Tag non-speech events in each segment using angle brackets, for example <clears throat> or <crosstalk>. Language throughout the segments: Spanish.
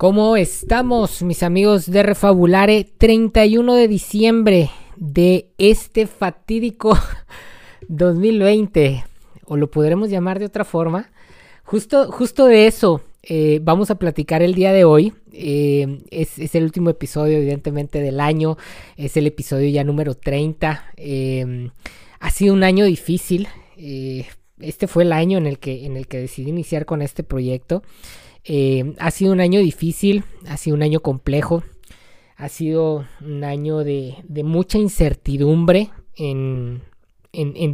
¿Cómo estamos, mis amigos de Refabulare? 31 de diciembre de este fatídico <laughs> 2020, o lo podremos llamar de otra forma. Justo, justo de eso eh, vamos a platicar el día de hoy. Eh, es, el último episodio, evidentemente, del año. Es el episodio ya número 30. Eh, ha sido un año difícil. este fue el año en el que, en el que decidí iniciar con este proyecto. Eh, ha sido un año difícil, ha sido un año complejo, ha sido un año de, mucha incertidumbre en,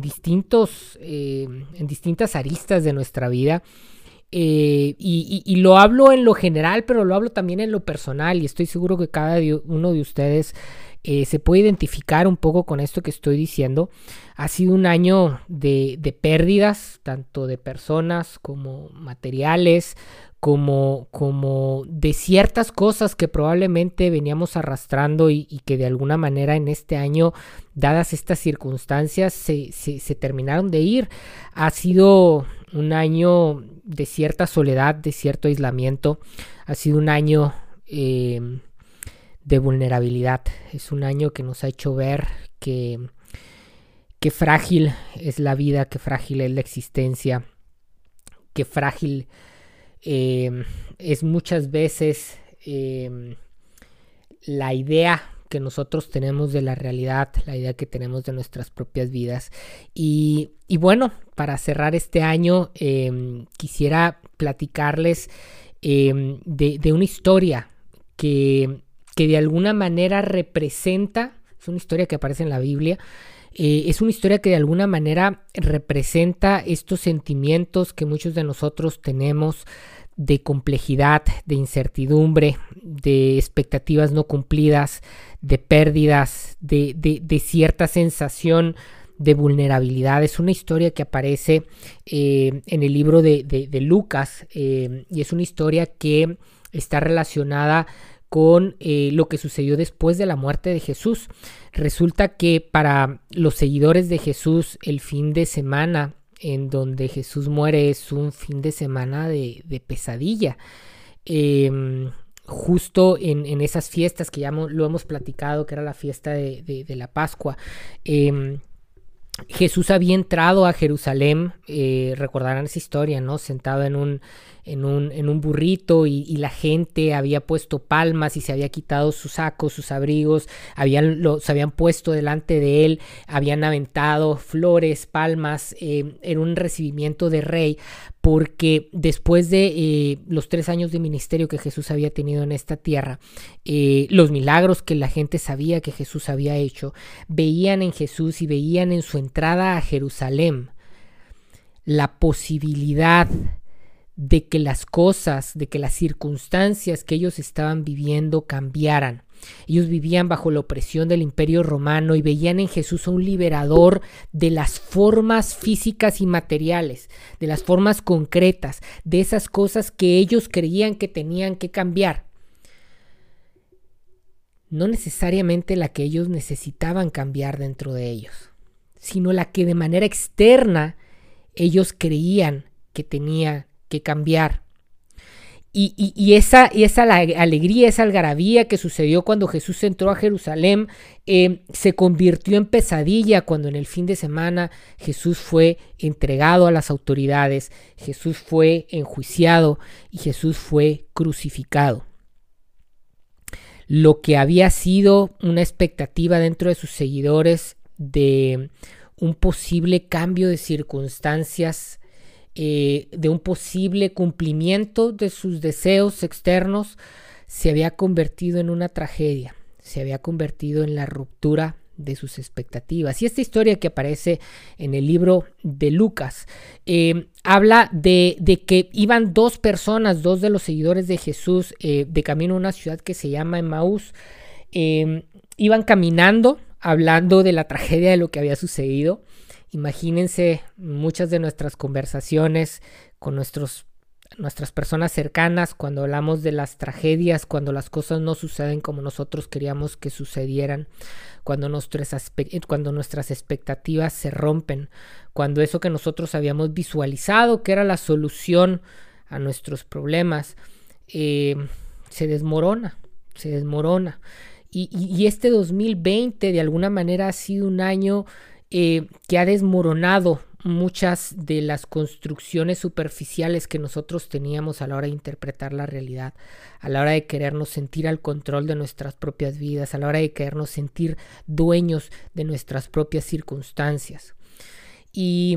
distintos, eh, en distintas aristas de nuestra vida. Eh, y, lo hablo en lo general, pero lo hablo también en lo personal y estoy seguro que cada uno de ustedes se puede identificar un poco con esto que estoy diciendo. Ha sido un año de, de pérdidas, tanto de personas como materiales, como, como de ciertas cosas que probablemente veníamos arrastrando y, que de alguna manera en este año, dadas estas circunstancias, se, se, terminaron de ir. Ha sido un año de cierta soledad, de cierto aislamiento. Ha sido un año eh, de vulnerabilidad. Es un año que nos ha hecho ver que, frágil es la vida, que frágil es la existencia, que frágil Em, es muchas veces em, la idea que nosotros tenemos de la realidad, la idea que tenemos de nuestras propias vidas. Y, bueno, para cerrar este año, em, quisiera platicarles de, una historia que, que de alguna manera representa, es una historia que aparece en la Biblia, eh, es una historia que de alguna manera representa estos sentimientos que muchos de nosotros tenemos de complejidad, de incertidumbre, de expectativas no cumplidas, de pérdidas, de, cierta sensación de vulnerabilidad. Es una historia que aparece eh, en el libro de, Lucas eh, y es una historia que está relacionada con eh, lo que sucedió después de la muerte de Jesús. Resulta que para los seguidores de Jesús el fin de semana en donde Jesús muere es un fin de semana de, pesadilla. Em, justo en, esas fiestas que ya lo hemos platicado, que era la fiesta de, la Pascua, em, Jesús había entrado a Jerusalén, eh, recordarán esa historia, ¿no? Sentado en un, en un, en un burrito y, la gente había puesto palmas y se había quitado sus sacos, sus abrigos, habían, se habían puesto delante de él, habían aventado flores, palmas, eh, en un recibimiento de rey, porque después de eh, los tres años de ministerio que Jesús había tenido en esta tierra, eh, los milagros que la gente sabía que Jesús había hecho, veían en Jesús y veían en su entrada a Jerusalén la posibilidad de que las cosas, de que las circunstancias que ellos estaban viviendo cambiaran. Ellos vivían bajo la opresión del imperio romano y veían en Jesús a un liberador de las formas físicas y materiales, de las formas concretas, de esas cosas que ellos creían que tenían que cambiar. No necesariamente la que ellos necesitaban cambiar dentro de ellos, sino la que de manera externa ellos creían que tenía que cambiar. Y, esa, y esa alegría, esa algarabía que sucedió cuando Jesús entró a Jerusalén, eh, se convirtió en pesadilla cuando en el fin de semana Jesús fue entregado a las autoridades, Jesús fue enjuiciado y Jesús fue crucificado. Lo que había sido una expectativa dentro de sus seguidores de un posible cambio de circunstancias eh, de un posible cumplimiento de sus deseos externos, se había convertido en una tragedia, se había convertido en la ruptura de sus expectativas. Y esta historia que aparece en el libro de Lucas eh, habla de, que iban dos personas, dos de los seguidores de Jesús, eh, de camino a una ciudad que se llama Emmaús. iban caminando, hablando de la tragedia de lo que había sucedido. Imagínense muchas de nuestras conversaciones con nuestros, nuestras personas cercanas cuando hablamos de las tragedias, cuando las cosas no suceden como nosotros queríamos que sucedieran, cuando, nuestras, cuando nuestras expectativas se rompen, cuando eso que nosotros habíamos visualizado que era la solución a nuestros problemas, eh, se desmorona, se desmorona. Y, este 2020 de alguna manera ha sido un año eh, que ha desmoronado muchas de las construcciones superficiales que nosotros teníamos a la hora de interpretar la realidad, a la hora de querernos sentir al control de nuestras propias vidas, a la hora de querernos sentir dueños de nuestras propias circunstancias. Y,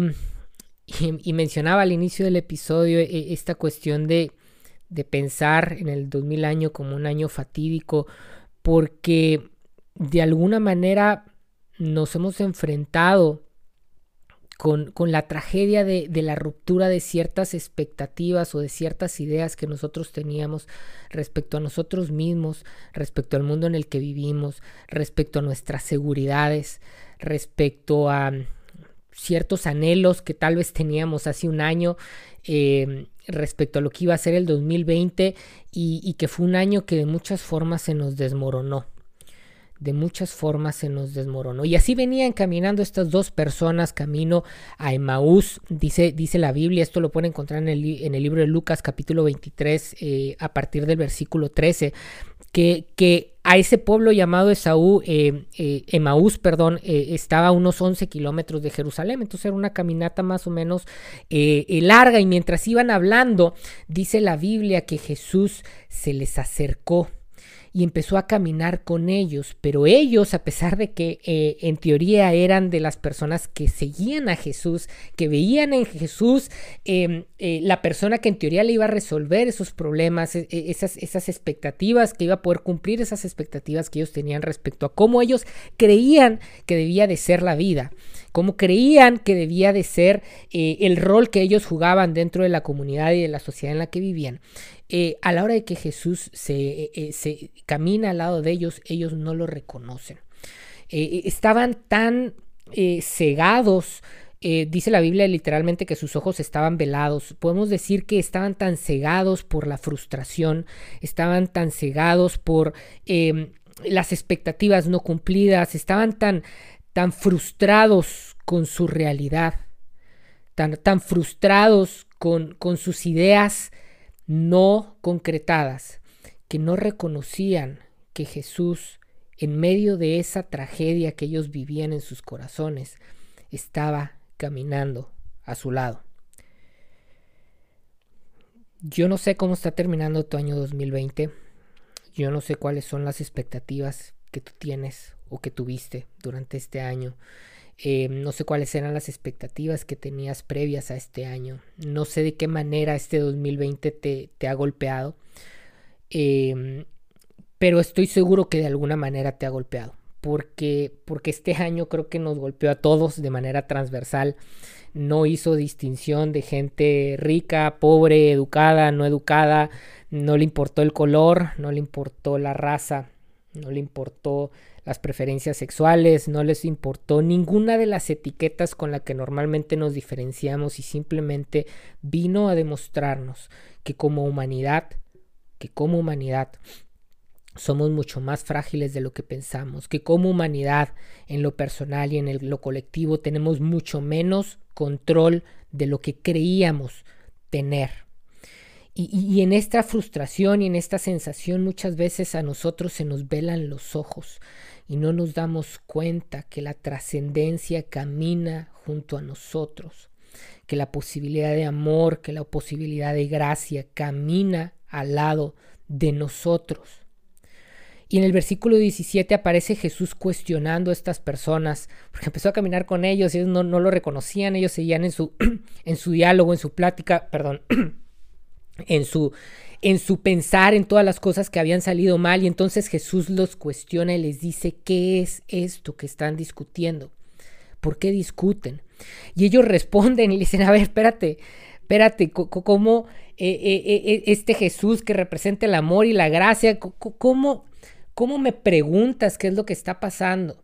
y, mencionaba al inicio del episodio eh, esta cuestión de, de pensar en el 2000 año como un año fatídico, porque de alguna manera nos hemos enfrentado con, la tragedia de, la ruptura de ciertas expectativas o de ciertas ideas que nosotros teníamos respecto a nosotros mismos, respecto al mundo en el que vivimos, respecto a nuestras seguridades, respecto a ciertos anhelos que tal vez teníamos hace un año eh, respecto a lo que iba a ser el 2020 y, y que fue un año que de muchas formas se nos desmoronó de muchas formas se nos desmoronó. Y así venían caminando estas dos personas camino a Emaús, dice, dice la Biblia, esto lo pueden encontrar en el, en el libro de Lucas capítulo 23 eh, a partir del versículo 13, que, que a ese pueblo llamado Esaú, eh, eh, Emaús, perdón, estaba a unos 11 kilómetros de Jerusalén, entonces era una caminata más o menos larga. Y mientras iban hablando, dice la Biblia que Jesús se les acercó y empezó a caminar con ellos, pero ellos, a pesar de que eh, en teoría eran de las personas que seguían a Jesús, que veían en Jesús em, eh, la persona que en teoría le iba a resolver esos problemas, e, e, esas, esas expectativas, que iba a poder cumplir esas expectativas que ellos tenían respecto a cómo ellos creían que debía de ser la vida, cómo creían que debía de ser eh, el rol que ellos jugaban dentro de la comunidad y de la sociedad en la que vivían. Eh, a la hora de que Jesús se, eh, eh, se, camina al lado de ellos, ellos no lo reconocen. estaban tan cegados, dice la Biblia literalmente que sus ojos estaban velados. Podemos decir que estaban tan cegados por la frustración, estaban tan cegados por em, las expectativas no cumplidas, estaban tan, tan frustrados con su realidad, tan, tan frustrados con, con sus ideas no concretadas, que no reconocían que Jesús, en medio de esa tragedia que ellos vivían en sus corazones, estaba caminando a su lado. Yo no sé cómo está terminando tu año 2020. Yo no sé cuáles son las expectativas que tú tienes o que tuviste durante este año. Eh, no sé cuáles eran las expectativas que tenías previas a este año. No sé de qué manera este 2020 te, te ha golpeado. Em, pero estoy seguro que de alguna manera te ha golpeado. Porque, porque este año creo que nos golpeó a todos de manera transversal. No hizo distinción de gente rica, pobre, educada, no educada. No le importó el color, no le importó la raza, no le importó las preferencias sexuales, no les importó ninguna de las etiquetas con la que normalmente nos diferenciamos y simplemente vino a demostrarnos que como humanidad, que como humanidad somos mucho más frágiles de lo que pensamos, que como humanidad en lo personal y en lo colectivo tenemos mucho menos control de lo que creíamos tener. Y, en esta frustración y en esta sensación muchas veces a nosotros se nos velan los ojos y no nos damos cuenta que la trascendencia camina junto a nosotros, que la posibilidad de amor, que la posibilidad de gracia camina al lado de nosotros. Y en el versículo 17 aparece Jesús cuestionando a estas personas, porque empezó a caminar con ellos, ellos no, no lo reconocían, ellos seguían en su, <clears throat> en su diálogo, en su plática, perdón, <clears throat> en su, en su pensar en todas las cosas que habían salido mal y entonces Jesús los cuestiona y les dice, ¿qué es esto que están discutiendo? ¿Por qué discuten? Y ellos responden y le dicen, a ver, espérate, espérate, ¿cómo eh, eh, eh, este Jesús que representa el amor y la gracia, cómo, cómo me preguntas qué es lo que está pasando?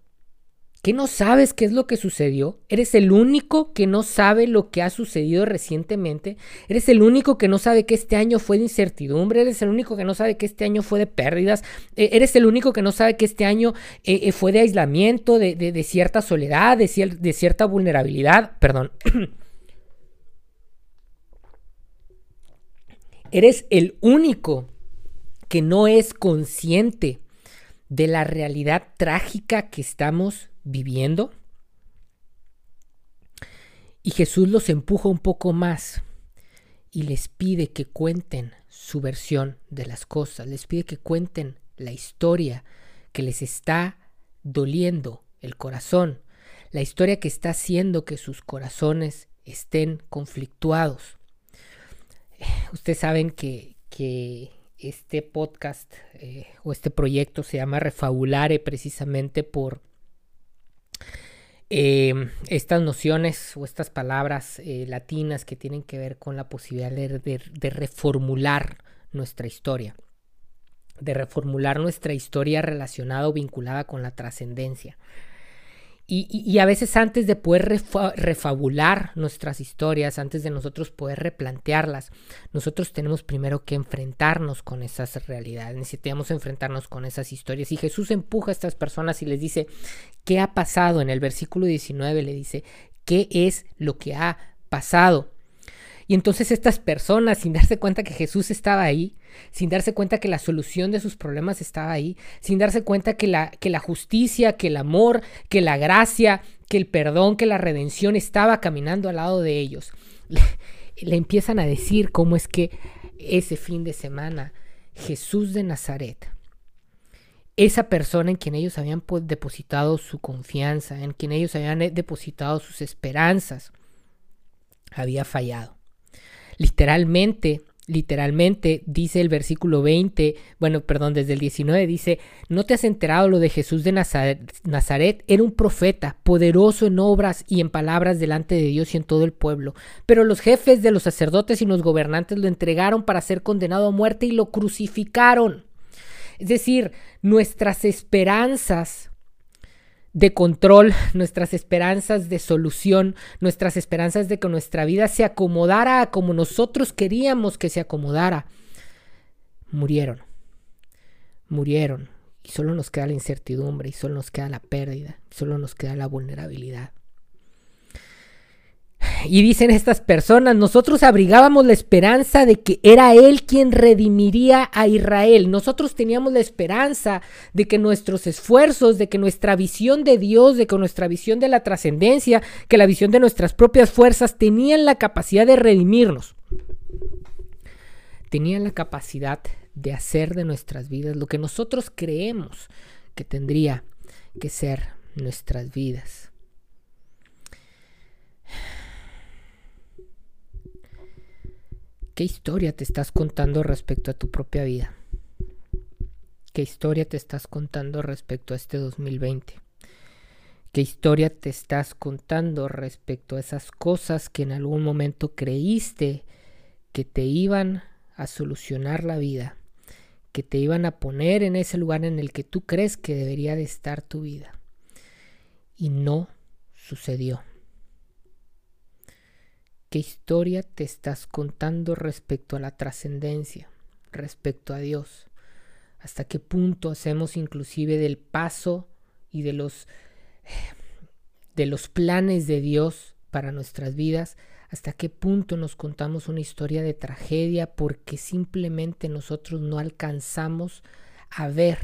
¿Qué no sabes qué es lo que sucedió? ¿Eres el único que no sabe lo que ha sucedido recientemente? ¿Eres el único que no sabe que este año fue de incertidumbre? ¿Eres el único que no sabe que este año fue de pérdidas? Eh, ¿Eres el único que no sabe que este año eh, eh, fue de aislamiento, de, de, cierta soledad, de, de cierta vulnerabilidad? Perdón. <clears throat> Eres el único que no es consciente de la realidad trágica que estamos viviendo. Y Jesús los empuja un poco más y les pide que cuenten su versión de las cosas, les pide que cuenten la historia que les está doliendo el corazón, la historia que está haciendo que sus corazones estén conflictuados. Ustedes saben que, que este podcast eh, o este proyecto se llama Refabulare precisamente por eh, estas nociones o estas palabras eh, latinas que tienen que ver con la posibilidad de reformular nuestra historia, de reformular nuestra historia relacionada o vinculada con la trascendencia. Y, a veces antes de poder refabular nuestras historias, antes de nosotros poder replantearlas, nosotros tenemos primero que enfrentarnos con esas realidades, necesitamos enfrentarnos con esas historias. Y Jesús empuja a estas personas y les dice, ¿qué ha pasado? En el versículo 19 le dice, ¿qué es lo que ha pasado? Y entonces estas personas, sin darse cuenta que Jesús estaba ahí, sin darse cuenta que la solución de sus problemas estaba ahí, sin darse cuenta que la, justicia, que el amor, que la gracia, que el perdón, que la redención estaba caminando al lado de ellos, le, <laughs> le empiezan a decir cómo es que ese fin de semana Jesús de Nazaret, esa persona en quien ellos habían depositado su confianza, en quien ellos habían eh, depositado sus esperanzas, había fallado. Literalmente, literalmente dice el versículo 20, bueno, perdón, desde el 19 dice, ¿no te has enterado lo de Jesús de Nazaret? Nazaret era un profeta, poderoso en obras y en palabras delante de Dios y en todo el pueblo. Pero los jefes de los sacerdotes y los gobernantes lo entregaron para ser condenado a muerte y lo crucificaron. Es decir, nuestras esperanzas de control, nuestras esperanzas de solución, nuestras esperanzas de que nuestra vida se acomodara como nosotros queríamos que se acomodara, murieron. Murieron. Y solo nos queda la incertidumbre, y solo nos queda la pérdida, solo nos queda la vulnerabilidad. Y dicen estas personas, nosotros abrigábamos la esperanza de que era Él quien redimiría a Israel. Nosotros teníamos la esperanza de que nuestros esfuerzos, de que nuestra visión de Dios, de que nuestra visión de la trascendencia, que la visión de nuestras propias fuerzas tenían la capacidad de redimirnos. Tenían la capacidad de hacer de nuestras vidas lo que nosotros creemos que tendría que ser nuestras vidas. ¿Qué historia te estás contando respecto a tu propia vida? ¿Qué historia te estás contando respecto a este 2020? ¿Qué historia te estás contando respecto a esas cosas que en algún momento creíste que te iban a solucionar la vida, que te iban a poner en ese lugar en el que tú crees que debería de estar tu vida? Y no sucedió. ¿Qué historia te estás contando respecto a la trascendencia, respecto a Dios? ¿Hasta qué punto hacemos inclusive del paso y de los de los planes de Dios para nuestras vidas? ¿Hasta qué punto nos contamos una historia de tragedia porque simplemente nosotros no alcanzamos a ver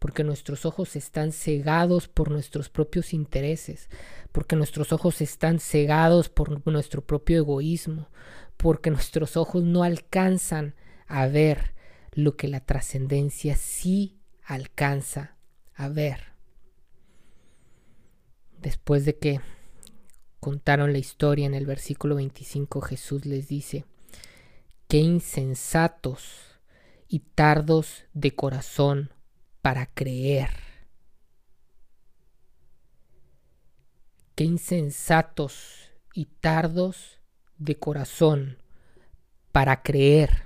porque nuestros ojos están cegados por nuestros propios intereses, porque nuestros ojos están cegados por nuestro propio egoísmo, porque nuestros ojos no alcanzan a ver lo que la trascendencia sí alcanza a ver. Después de que contaron la historia en el versículo 25, Jesús les dice, qué insensatos y tardos de corazón para creer. Qué insensatos y tardos de corazón para creer.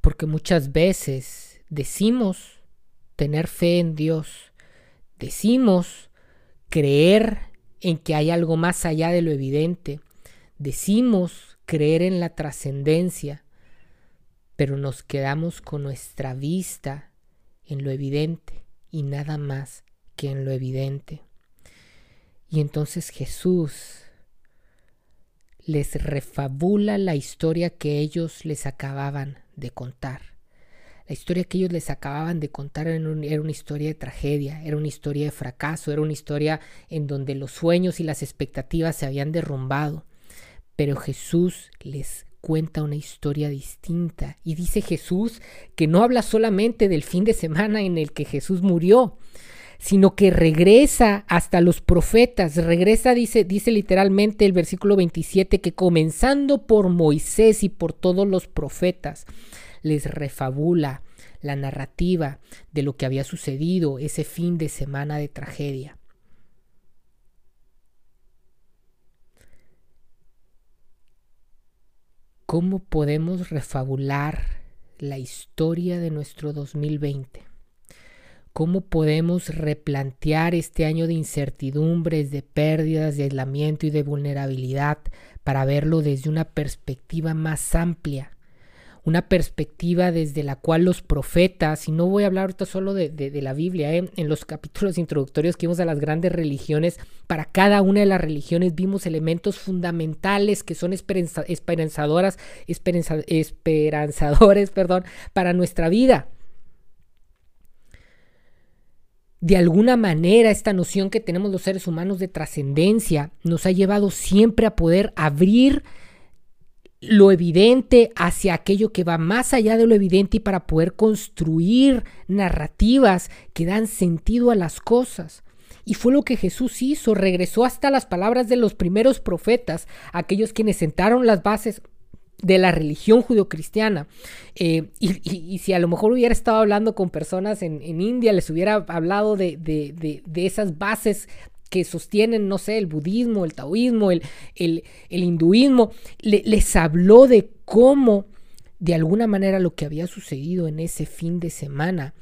Porque muchas veces decimos tener fe en Dios, decimos creer en que hay algo más allá de lo evidente, decimos creer en la trascendencia, pero nos quedamos con nuestra vista en lo evidente y nada más que en lo evidente. Y entonces Jesús les refabula la historia que ellos les acababan de contar. La historia que ellos les acababan de contar era, era, una historia de tragedia, era una historia de fracaso, era una historia en donde los sueños y las expectativas se habían derrumbado. Pero Jesús les cuenta una historia distinta. Y dice Jesús que no habla solamente del fin de semana en el que Jesús murió, sino que regresa hasta los profetas. Regresa, dice, dice literalmente el versículo 27, que comenzando por Moisés y por todos los profetas, les refabula la narrativa de lo que había sucedido ese fin de semana de tragedia. ¿Cómo podemos refabular la historia de nuestro 2020? ¿Cómo podemos replantear este año de incertidumbres, de pérdidas, de aislamiento y de vulnerabilidad para verlo desde una perspectiva más amplia? Una perspectiva desde la cual los profetas, y no voy a hablar ahorita solo de, la Biblia, ¿eh? en los capítulos <laughs> introductorios que vimos a las grandes religiones, para cada una de las religiones vimos elementos fundamentales que son esperanzadoras, esperanzadores <laughs> perdón, para nuestra vida. De alguna manera, esta noción que tenemos los seres humanos de trascendencia nos ha llevado siempre a poder abrir lo evidente hacia aquello que va más allá de lo evidente y para poder construir narrativas que dan sentido a las cosas. Y fue lo que Jesús hizo, regresó hasta las palabras de los primeros profetas, aquellos quienes sentaron las bases de la religión judio-cristiana. Eh, y, si a lo mejor hubiera estado hablando con personas en, India, les hubiera hablado de, de esas bases que sostienen, no sé, el budismo, el taoísmo, el, el, hinduismo, les habló de cómo, de alguna manera, lo que había sucedido en ese fin de semana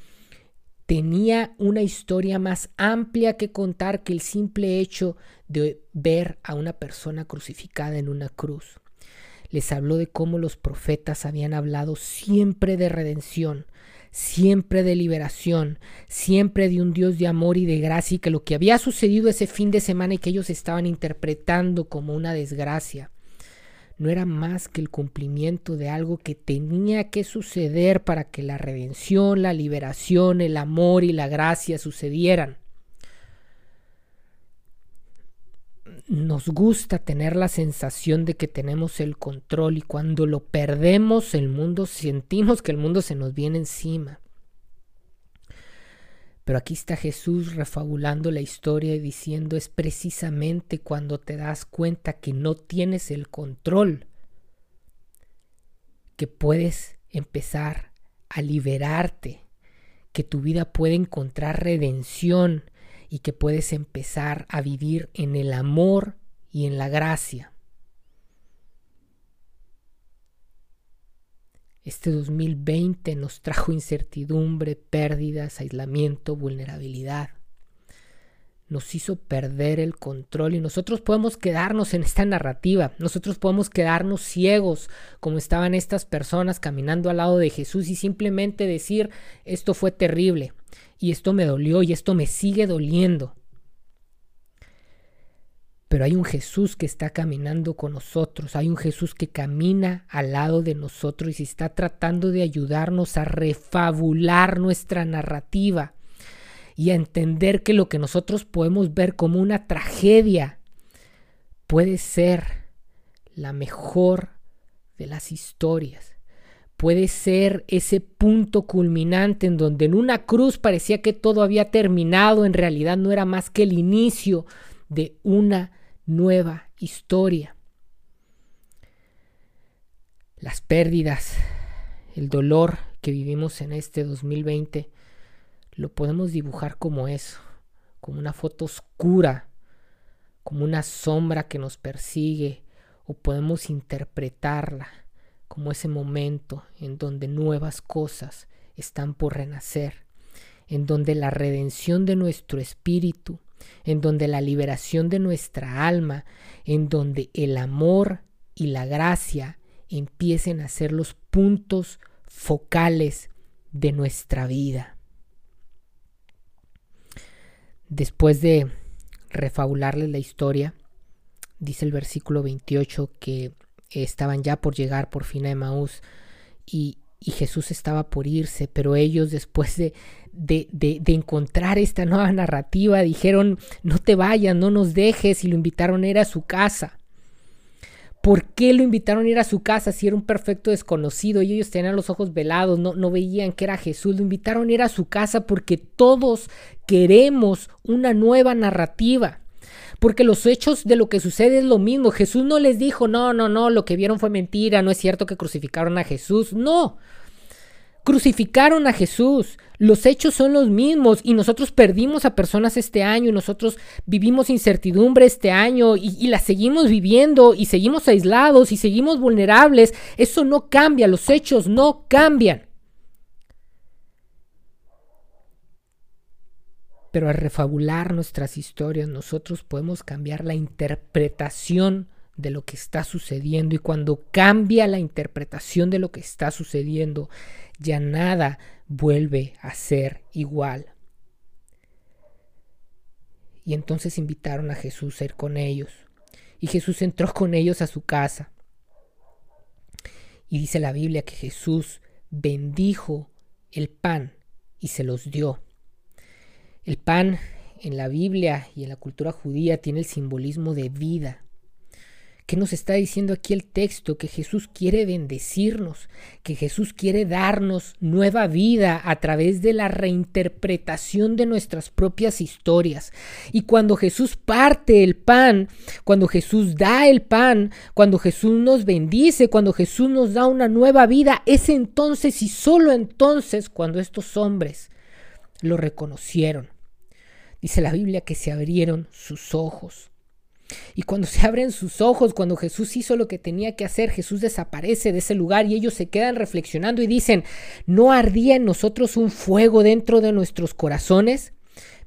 tenía una historia más amplia que contar que el simple hecho de ver a una persona crucificada en una cruz. Les habló de cómo los profetas habían hablado siempre de redención, siempre de liberación, siempre de un Dios de amor y de gracia y que lo que había sucedido ese fin de semana y que ellos estaban interpretando como una desgracia no era más que el cumplimiento de algo que tenía que suceder para que la redención, la liberación, el amor y la gracia sucedieran. Nos gusta tener la sensación de que tenemos el control y cuando lo perdemos el mundo sentimos que el mundo se nos viene encima. Pero aquí está Jesús refabulando la historia y diciendo es precisamente cuando te das cuenta que no tienes el control que puedes empezar a liberarte, que tu vida puede encontrar redención y que puedes empezar a vivir en el amor y en la gracia. Este 2020 nos trajo incertidumbre, pérdidas, aislamiento, vulnerabilidad. Nos hizo perder el control y nosotros podemos quedarnos en esta narrativa, nosotros podemos quedarnos ciegos como estaban estas personas caminando al lado de Jesús y simplemente decir, esto fue terrible, y esto me dolió y esto me sigue doliendo. Pero hay un Jesús que está caminando con nosotros, hay un Jesús que camina al lado de nosotros y está tratando de ayudarnos a refabular nuestra narrativa y a entender que lo que nosotros podemos ver como una tragedia puede ser la mejor de las historias puede ser ese punto culminante en donde en una cruz parecía que todo había terminado, en realidad no era más que el inicio de una nueva historia. Las pérdidas, el dolor que vivimos en este 2020, lo podemos dibujar como eso, como una foto oscura, como una sombra que nos persigue, o podemos interpretarla como ese momento en donde nuevas cosas están por renacer, en donde la redención de nuestro espíritu, en donde la liberación de nuestra alma, en donde el amor y la gracia empiecen a ser los puntos focales de nuestra vida. Después de refabularles la historia, dice el versículo 28 que estaban ya por llegar por fin a Emaús y, y Jesús estaba por irse, pero ellos después de, de, de, encontrar esta nueva narrativa dijeron, no te vayas, no nos dejes y lo invitaron a ir a su casa. ¿Por qué lo invitaron a ir a su casa si era un perfecto desconocido y ellos tenían los ojos velados, no, no veían que era Jesús? Lo invitaron a ir a su casa porque todos queremos una nueva narrativa porque los hechos de lo que sucede es lo mismo. Jesús no les dijo, no, no, no, lo que vieron fue mentira, no es cierto que crucificaron a Jesús. No, crucificaron a Jesús. Los hechos son los mismos y nosotros perdimos a personas este año y nosotros vivimos incertidumbre este año y, y, la seguimos viviendo y seguimos aislados y seguimos vulnerables. Eso no cambia, los hechos no cambian. Pero al refabular nuestras historias nosotros podemos cambiar la interpretación de lo que está sucediendo y cuando cambia la interpretación de lo que está sucediendo ya nada vuelve a ser igual. Y entonces invitaron a Jesús a ir con ellos. Y Jesús entró con ellos a su casa. Y dice la Biblia que Jesús bendijo el pan y se los dio. El pan en la Biblia y en la cultura judía tiene el simbolismo de vida. ¿Qué nos está diciendo aquí el texto? Que Jesús quiere bendecirnos, que Jesús quiere darnos nueva vida a través de la reinterpretación de nuestras propias historias. Y cuando Jesús parte el pan, cuando Jesús da el pan, cuando Jesús nos bendice, cuando Jesús nos da una nueva vida, es entonces y solo entonces cuando estos hombres lo reconocieron. Dice la Biblia que se abrieron sus ojos. Y cuando se abren sus ojos, cuando Jesús hizo lo que tenía que hacer, Jesús desaparece de ese lugar y ellos se quedan reflexionando y dicen, ¿no ardía en nosotros un fuego dentro de nuestros corazones?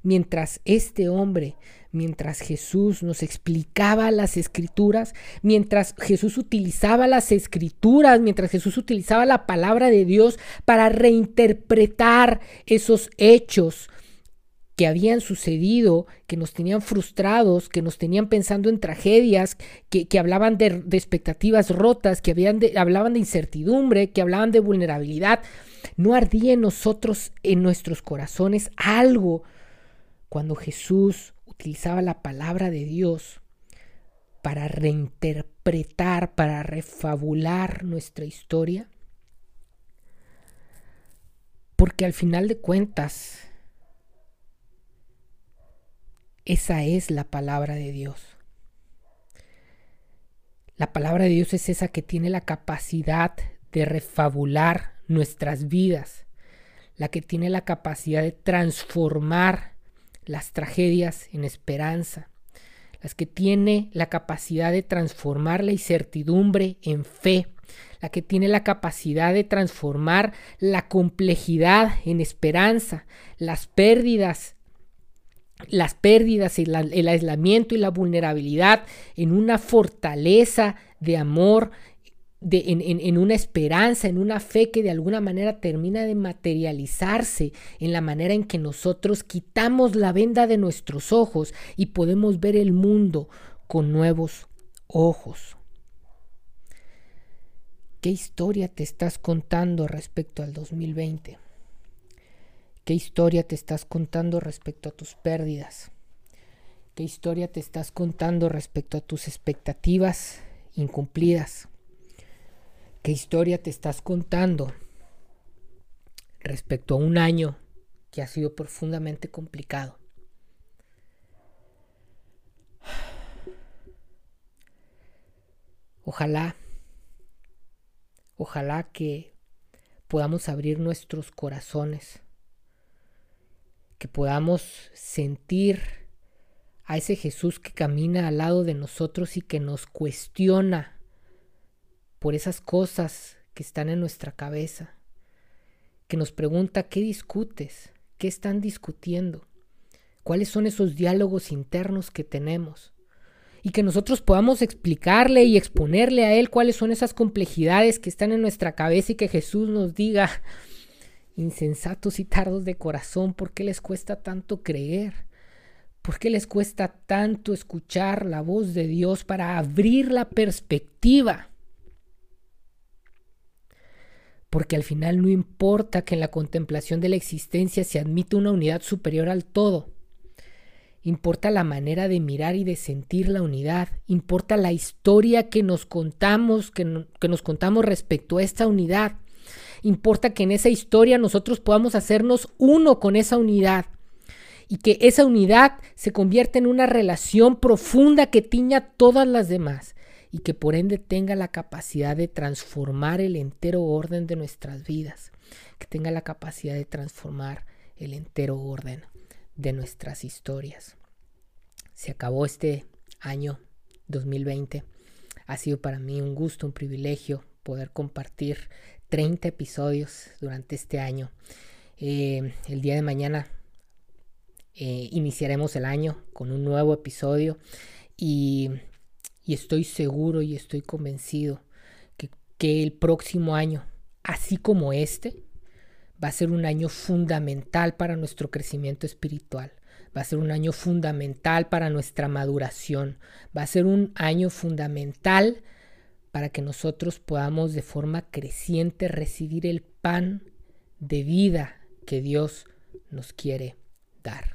Mientras este hombre, mientras Jesús nos explicaba las escrituras, mientras Jesús utilizaba las escrituras, mientras Jesús utilizaba la palabra de Dios para reinterpretar esos hechos, que habían sucedido, que nos tenían frustrados, que nos tenían pensando en tragedias, que, hablaban de, expectativas rotas, que hablaban de incertidumbre, que hablaban de vulnerabilidad. ¿No ardía en nosotros, en nuestros corazones, algo cuando Jesús utilizaba la palabra de Dios para reinterpretar, para refabular nuestra historia? Porque al final de cuentas, esa es la palabra de Dios. La palabra de Dios es esa que tiene la capacidad de refabular nuestras vidas, la que tiene la capacidad de transformar las tragedias en esperanza, las que tiene la capacidad de transformar la incertidumbre en fe, la que tiene la capacidad de transformar la complejidad en esperanza, las pérdidas las pérdidas, el, el aislamiento y la vulnerabilidad en una fortaleza de amor, de, en, en, una esperanza, en una fe que de alguna manera termina de materializarse en la manera en que nosotros quitamos la venda de nuestros ojos y podemos ver el mundo con nuevos ojos. ¿Qué historia te estás contando respecto al 2020? ¿Qué historia te estás contando respecto a tus pérdidas? ¿Qué historia te estás contando respecto a tus expectativas incumplidas? ¿Qué historia te estás contando respecto a un año que ha sido profundamente complicado? Ojalá, ojalá que podamos abrir nuestros corazones que podamos sentir a ese Jesús que camina al lado de nosotros y que nos cuestiona por esas cosas que están en nuestra cabeza, que nos pregunta qué discutes, qué están discutiendo, cuáles son esos diálogos internos que tenemos, y que nosotros podamos explicarle y exponerle a Él cuáles son esas complejidades que están en nuestra cabeza y que Jesús nos diga, insensatos y tardos de corazón, ¿por qué les cuesta tanto creer? ¿Por qué les cuesta tanto escuchar la voz de Dios para abrir la perspectiva? porque al final no importa que en la contemplación de la existencia se admita una unidad superior al todo. Importa la manera de mirar y de sentir la unidad. Importa la historia que nos contamos, que, que nos contamos respecto a esta unidad. Importa que en esa historia nosotros podamos hacernos uno con esa unidad y que esa unidad se convierta en una relación profunda que tiña todas las demás y que por ende tenga la capacidad de transformar el entero orden de nuestras vidas, que tenga la capacidad de transformar el entero orden de nuestras historias. Se acabó este año 2020. Ha sido para mí un gusto, un privilegio poder compartir 30 episodios durante este año. Eh, el día de mañana eh, iniciaremos el año con un nuevo episodio y, estoy seguro y estoy convencido que, que el próximo año, así como este, va a ser un año fundamental para nuestro crecimiento espiritual. Va a ser un año fundamental para nuestra maduración. Va a ser un año fundamental para que nosotros podamos de forma creciente recibir el pan de vida que Dios nos quiere dar.